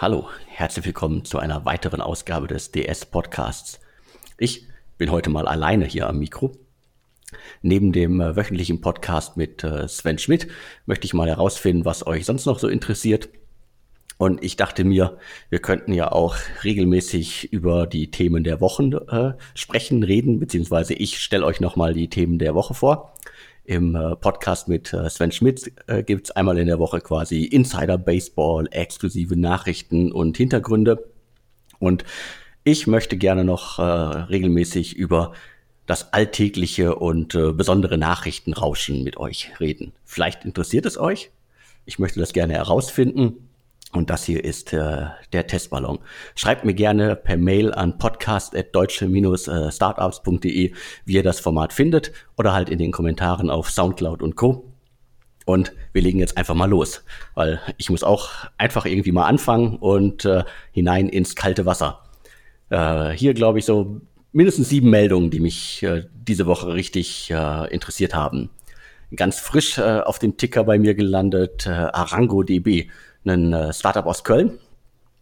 Hallo, herzlich willkommen zu einer weiteren Ausgabe des DS Podcasts. Ich bin heute mal alleine hier am Mikro. Neben dem äh, wöchentlichen Podcast mit äh, Sven Schmidt möchte ich mal herausfinden, was euch sonst noch so interessiert. Und ich dachte mir, wir könnten ja auch regelmäßig über die Themen der Wochen äh, sprechen, reden, beziehungsweise ich stelle euch nochmal die Themen der Woche vor. Im äh, Podcast mit äh, Sven Schmidt äh, gibt einmal in der Woche quasi Insider Baseball, exklusive Nachrichten und Hintergründe. Und ich möchte gerne noch äh, regelmäßig über das alltägliche und äh, besondere Nachrichtenrauschen mit euch reden. Vielleicht interessiert es euch. Ich möchte das gerne herausfinden. Und das hier ist äh, der Testballon. Schreibt mir gerne per Mail an podcast.deutsche-startups.de, wie ihr das Format findet oder halt in den Kommentaren auf Soundcloud und Co. Und wir legen jetzt einfach mal los, weil ich muss auch einfach irgendwie mal anfangen und äh, hinein ins kalte Wasser. Äh, hier glaube ich so mindestens sieben Meldungen, die mich äh, diese Woche richtig äh, interessiert haben. Ganz frisch äh, auf dem Ticker bei mir gelandet, äh, ArangoDB, ein äh, Startup aus Köln.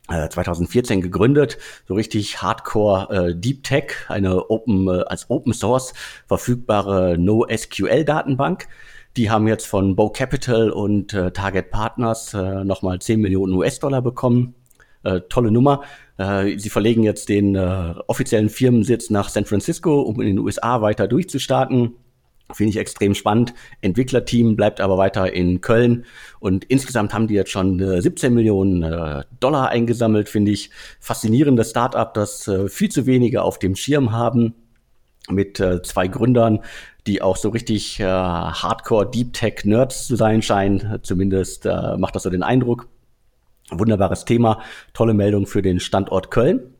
2014 äh, gegründet, so richtig Hardcore äh, Deep Tech, eine Open äh, als Open Source verfügbare NoSQL Datenbank. Die haben jetzt von Bow Capital und äh, Target Partners äh, nochmal 10 Millionen US-Dollar bekommen. Äh, tolle Nummer. Äh, sie verlegen jetzt den äh, offiziellen Firmensitz nach San Francisco, um in den USA weiter durchzustarten. Finde ich extrem spannend. Entwicklerteam bleibt aber weiter in Köln und insgesamt haben die jetzt schon äh, 17 Millionen äh, Dollar eingesammelt. Finde ich faszinierendes Startup, das äh, viel zu wenige auf dem Schirm haben mit äh, zwei Gründern, die auch so richtig Hardcore Deep Tech Nerds zu sein scheinen. Zumindest macht das so den Eindruck. Wunderbares Thema, tolle Meldung für den Standort Köln.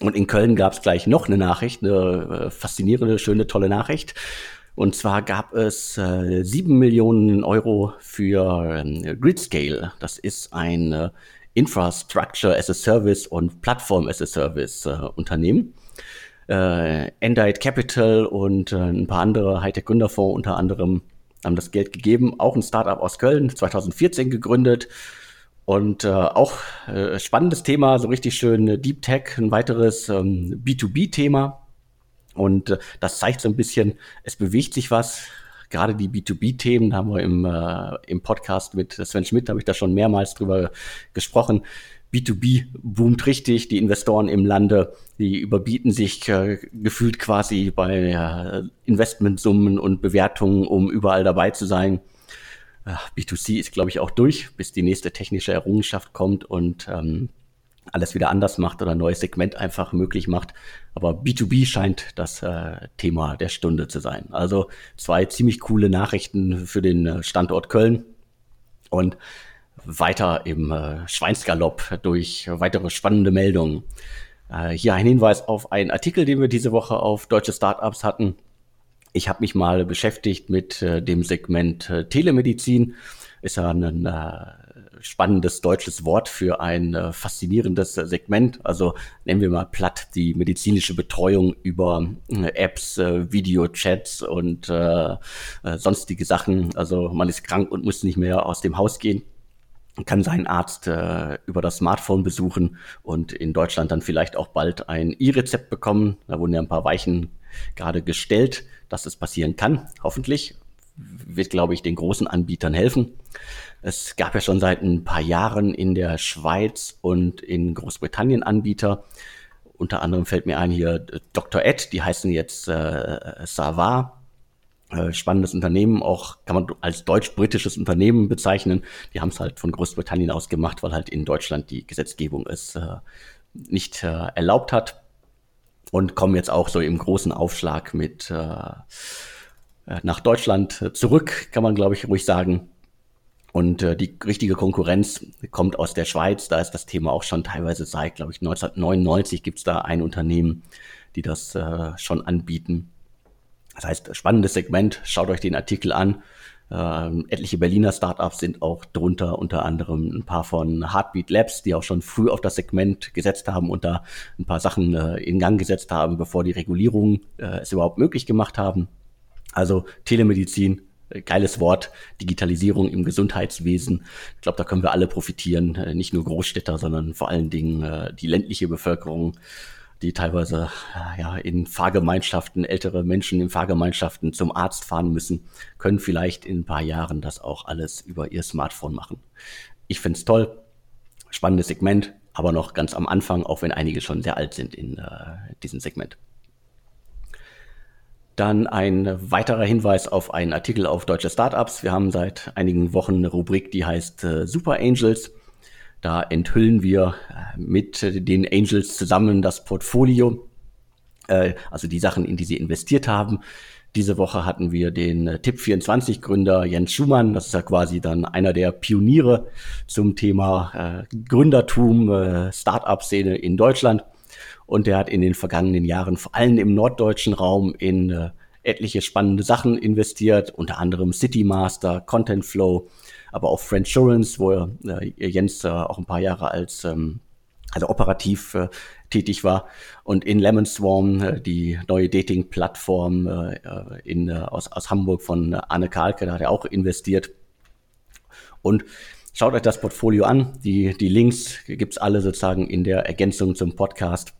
Und in Köln gab es gleich noch eine Nachricht, eine äh, faszinierende, schöne, tolle Nachricht. Und zwar gab es äh, 7 Millionen Euro für äh, Gridscale. Das ist ein äh, Infrastructure as a Service und Plattform as a Service äh, Unternehmen. Äh, Endite Capital und äh, ein paar andere Hightech-Gründerfonds unter anderem haben das Geld gegeben. Auch ein Startup aus Köln, 2014 gegründet. Und äh, auch äh, spannendes Thema, so richtig schön äh, Deep Tech, ein weiteres ähm, B2B-Thema. Und äh, das zeigt so ein bisschen, es bewegt sich was. Gerade die B2B-Themen haben wir im, äh, im Podcast mit Sven Schmidt, habe ich da schon mehrmals drüber gesprochen. B2B boomt richtig, die Investoren im Lande, die überbieten sich äh, gefühlt quasi bei äh, Investmentsummen und Bewertungen, um überall dabei zu sein. B2C ist, glaube ich, auch durch, bis die nächste technische Errungenschaft kommt und ähm, alles wieder anders macht oder ein neues Segment einfach möglich macht. Aber B2B scheint das äh, Thema der Stunde zu sein. Also zwei ziemlich coole Nachrichten für den äh, Standort Köln und weiter im äh, Schweinsgalopp durch weitere spannende Meldungen. Äh, hier ein Hinweis auf einen Artikel, den wir diese Woche auf deutsche Startups hatten. Ich habe mich mal beschäftigt mit äh, dem Segment äh, Telemedizin. Ist ja ein spannendes deutsches Wort für ein äh, faszinierendes Segment. Also nennen wir mal platt die medizinische Betreuung über äh, Apps, äh, Videochats und sonstige Sachen. Also man ist krank und muss nicht mehr aus dem Haus gehen kann seinen Arzt äh, über das Smartphone besuchen und in Deutschland dann vielleicht auch bald ein E-Rezept bekommen. Da wurden ja ein paar Weichen gerade gestellt, dass es passieren kann. Hoffentlich wird, glaube ich, den großen Anbietern helfen. Es gab ja schon seit ein paar Jahren in der Schweiz und in Großbritannien Anbieter. Unter anderem fällt mir ein hier äh, Dr. Ed, die heißen jetzt äh, Savar. Äh, spannendes Unternehmen, auch kann man als deutsch-britisches Unternehmen bezeichnen. Die haben es halt von Großbritannien aus gemacht, weil halt in Deutschland die Gesetzgebung es äh, nicht äh, erlaubt hat und kommen jetzt auch so im großen Aufschlag mit äh, äh nach Deutschland zurück, kann man glaube ich ruhig sagen. Und äh, die richtige Konkurrenz kommt aus der Schweiz. Da ist das Thema auch schon teilweise seit, glaube ich, 1999 gibt es da ein Unternehmen, die das äh, schon anbieten. Das heißt, spannendes Segment. Schaut euch den Artikel an. Ähm, etliche Berliner Startups sind auch drunter, unter anderem ein paar von Heartbeat Labs, die auch schon früh auf das Segment gesetzt haben und da ein paar Sachen äh, in Gang gesetzt haben, bevor die Regulierungen äh, es überhaupt möglich gemacht haben. Also Telemedizin, äh, geiles Wort, Digitalisierung im Gesundheitswesen. Ich glaube, da können wir alle profitieren, äh, nicht nur Großstädter, sondern vor allen Dingen äh, die ländliche Bevölkerung, die teilweise ja, in Fahrgemeinschaften, ältere Menschen in Fahrgemeinschaften zum Arzt fahren müssen, können vielleicht in ein paar Jahren das auch alles über ihr Smartphone machen. Ich finde es toll, spannendes Segment, aber noch ganz am Anfang, auch wenn einige schon sehr alt sind in äh, diesem Segment. Dann ein weiterer Hinweis auf einen Artikel auf deutsche Startups. Wir haben seit einigen Wochen eine Rubrik, die heißt äh, Super Angels. Da enthüllen wir äh, mit den Angels zusammen das Portfolio, äh, also die Sachen, in die sie investiert haben. Diese Woche hatten wir den äh, Tipp24 Gründer Jens Schumann. Das ist ja quasi dann einer der Pioniere zum Thema äh, Gründertum, äh, Startup-Szene in Deutschland. Und der hat in den vergangenen Jahren vor allem im norddeutschen Raum in äh, etliche spannende Sachen investiert, unter anderem City Master, Content Flow, aber auch Friendsurance, wo äh, Jens äh, auch ein paar Jahre als ähm, also operativ äh, tätig war und in Lemon Swarm, äh, die neue Dating-Plattform äh, äh in, äh, aus, aus Hamburg von Anne Kalke, da hat er auch investiert. Und schaut euch das Portfolio an. Die, die Links gibt's alle sozusagen in der Ergänzung zum Podcast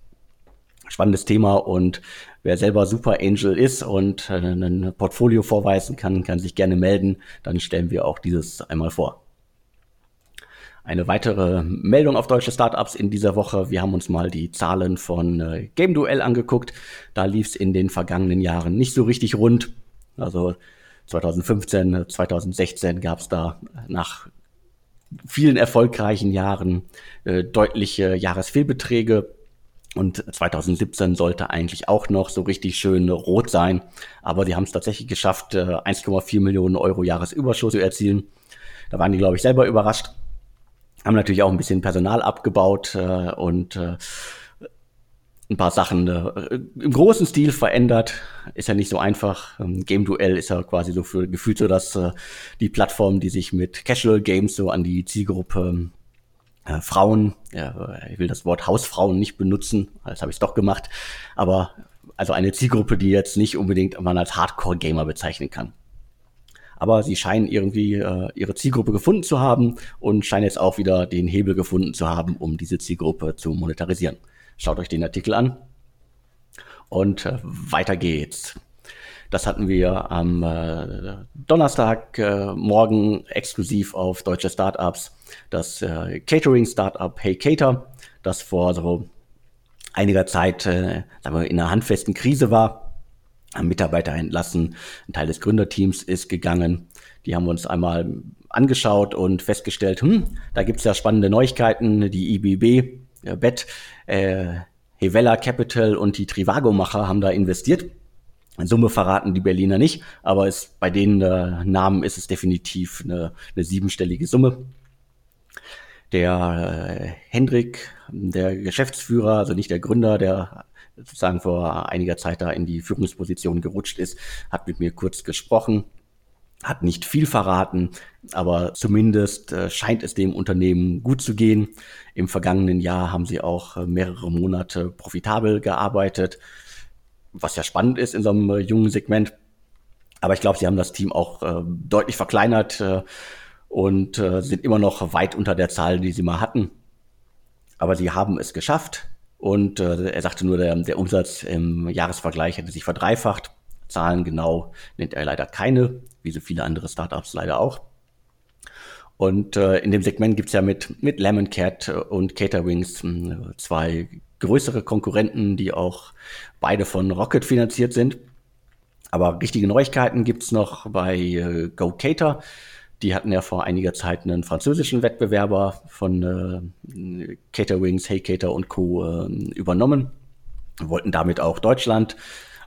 spannendes Thema und wer selber Super Angel ist und äh, ein Portfolio vorweisen kann, kann sich gerne melden. Dann stellen wir auch dieses einmal vor. Eine weitere Meldung auf deutsche Startups in dieser Woche. Wir haben uns mal die Zahlen von äh, Game Duell angeguckt. Da lief es in den vergangenen Jahren nicht so richtig rund. Also 2015, 2016 gab es da nach vielen erfolgreichen Jahren äh, deutliche Jahresfehlbeträge. Und 2017 sollte eigentlich auch noch so richtig schön rot sein. Aber die haben es tatsächlich geschafft, 1,4 äh, Millionen Euro Jahresüberschuss zu erzielen. Da waren die, glaube ich, selber überrascht. Haben natürlich auch ein bisschen Personal abgebaut äh, und äh, ein paar Sachen äh, im großen Stil verändert. Ist ja nicht so einfach. Ähm, Game Duell ist ja quasi so für gefühlt so, dass äh, die Plattform, die sich mit Casual Games so an die Zielgruppe äh, Frauen, ja, ich will das Wort Hausfrauen nicht benutzen, das habe ich doch gemacht, aber also eine Zielgruppe, die jetzt nicht unbedingt man als Hardcore-Gamer bezeichnen kann. Aber sie scheinen irgendwie äh, ihre Zielgruppe gefunden zu haben und scheinen jetzt auch wieder den Hebel gefunden zu haben, um diese Zielgruppe zu monetarisieren. Schaut euch den Artikel an. Und äh, weiter geht's. Das hatten wir am äh, Donnerstag äh, exklusiv auf deutsche Startups. Das äh, Catering-Startup Hey Cater, das vor so einiger Zeit äh, sagen wir, in einer handfesten Krise war, haben Mitarbeiter entlassen, ein Teil des Gründerteams ist gegangen. Die haben uns einmal angeschaut und festgestellt, hm, da gibt's ja spannende Neuigkeiten. Die IBB, äh, Bet, äh, Hevella Capital und die Trivago-Macher haben da investiert. Summe verraten die Berliner nicht, aber es, bei den äh, Namen ist es definitiv eine, eine siebenstellige Summe. Der äh, Hendrik, der Geschäftsführer, also nicht der Gründer, der sozusagen vor einiger Zeit da in die Führungsposition gerutscht ist, hat mit mir kurz gesprochen, hat nicht viel verraten, aber zumindest äh, scheint es dem Unternehmen gut zu gehen. Im vergangenen Jahr haben sie auch äh, mehrere Monate profitabel gearbeitet was ja spannend ist in so einem äh, jungen Segment. Aber ich glaube, sie haben das Team auch deutlich verkleinert und äh, sind immer noch weit unter der Zahl, die sie mal hatten. Aber sie haben es geschafft. Und äh, er sagte nur, der, der Umsatz im Jahresvergleich hätte sich verdreifacht. Zahlen genau nennt er leider keine, wie so viele andere Startups leider auch. Und äh, in dem Segment gibt's ja mit, mit Lemon Cat und Caterwings hm, zwei größere Konkurrenten, die auch beide von Rocket finanziert sind. Aber richtige Neuigkeiten gibt's noch bei äh, GoCater. Die hatten ja vor einiger Zeit einen französischen Wettbewerber von äh, Caterwings, Hey Cater und Co. Äh, übernommen. Wollten damit auch Deutschland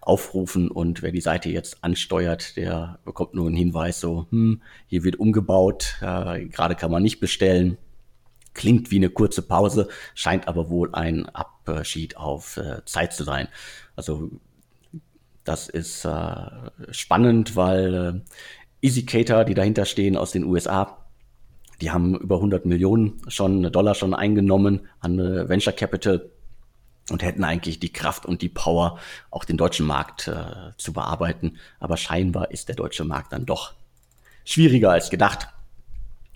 aufrufen und wer die Seite jetzt ansteuert, der bekommt nur einen Hinweis so, hm, hier wird umgebaut, äh, gerade kann man nicht bestellen. Klingt wie eine kurze Pause, scheint aber wohl ein Abschied auf äh, Zeit zu sein. Also das ist äh, spannend, weil äh, EasyCater, die dahinter stehen aus den USA, die haben über 100 Millionen schon Dollar schon eingenommen an äh, Venture Capital und hätten eigentlich die Kraft und die Power, auch den deutschen Markt äh, zu bearbeiten. Aber scheinbar ist der deutsche Markt dann doch schwieriger als gedacht.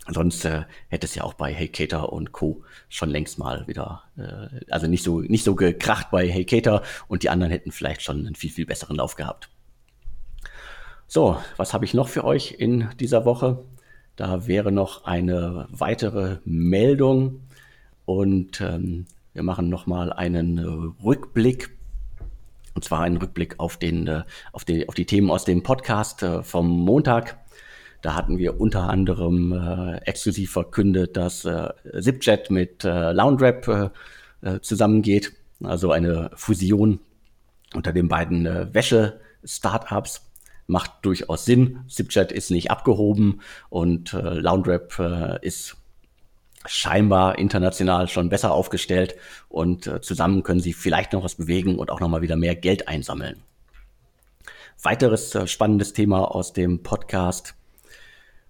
Sonst äh, hätte es ja auch bei Hey Cater und Co. schon längst mal wieder, äh, also nicht so, nicht so gekracht bei Hey Cater und die anderen hätten vielleicht schon einen viel, viel besseren Lauf gehabt. So, was habe ich noch für euch in dieser Woche? Da wäre noch eine weitere Meldung und ähm, wir machen nochmal einen äh, Rückblick und zwar einen Rückblick auf, den, äh, auf, die, auf die Themen aus dem Podcast äh, vom Montag. Da hatten wir unter anderem exklusiv verkündet, dass ZipJet mit äh, Loundrap äh, zusammengeht, also eine Fusion unter den beiden Wäsche-Startups. Macht durchaus Sinn. ZipJet ist nicht abgehoben und äh, Loundrap äh, ist scheinbar international schon besser aufgestellt und äh, zusammen können sie vielleicht noch was bewegen und auch noch mal wieder mehr Geld einsammeln. Weiteres äh, spannendes Thema aus dem Podcast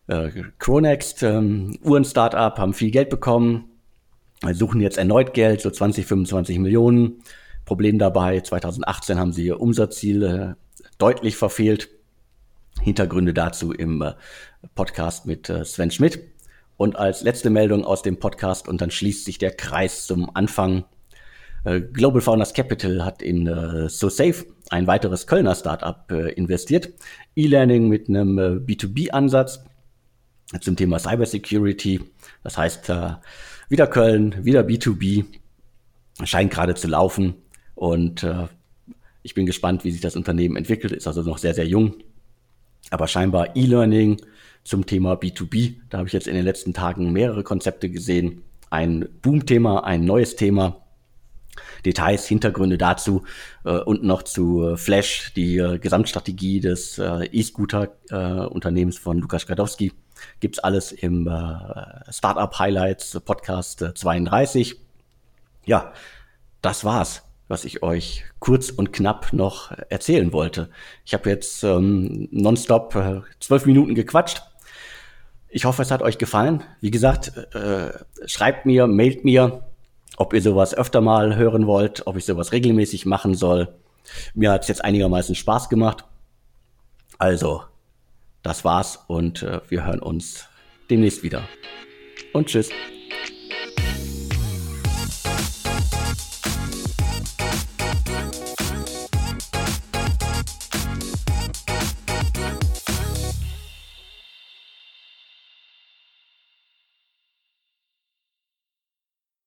äh, Chronext, ähm, Uhren-Startup, haben viel Geld bekommen, suchen jetzt erneut Geld, so 20, 25 Millionen. Problem dabei, 2018 haben sie ihr Umsatzziel äh, deutlich verfehlt. Hintergründe dazu im äh, Podcast mit äh, Sven Schmidt. Und als letzte Meldung aus dem Podcast, und dann schließt sich der Kreis zum Anfang. Äh, Global Founders Capital hat in SoSafe, ein weiteres Kölner Startup, investiert. E-Learning mit einem äh, B2B-Ansatz zum Thema Cybersecurity. Das heißt, wieder Köln, wieder B2B, scheint gerade zu laufen. Und ich bin gespannt, wie sich das Unternehmen entwickelt. Ist also noch sehr, sehr jung. Aber scheinbar E-Learning zum Thema B2B. Da habe ich jetzt in den letzten Tagen mehrere Konzepte gesehen. Ein Boom-Thema, ein neues Thema. Details, Hintergründe dazu äh, und noch zu äh, Flash, die äh, Gesamtstrategie des äh, E-Scooter-Unternehmens von Lukas Gadowski. Gibt's alles im äh, Startup Highlights Podcast 32. Ja, das war's, was ich euch kurz und knapp noch erzählen wollte. Ich habe jetzt ähm, nonstop äh, zwölf Minuten gequatscht. Ich hoffe, es hat euch gefallen. Wie gesagt, äh, schreibt mir, mailt mir, ob ihr sowas öfter mal hören wollt, ob ich sowas regelmäßig machen soll. Mir hat es jetzt einigermaßen Spaß gemacht. Also, das war's und äh, wir hören uns demnächst wieder. Und tschüss.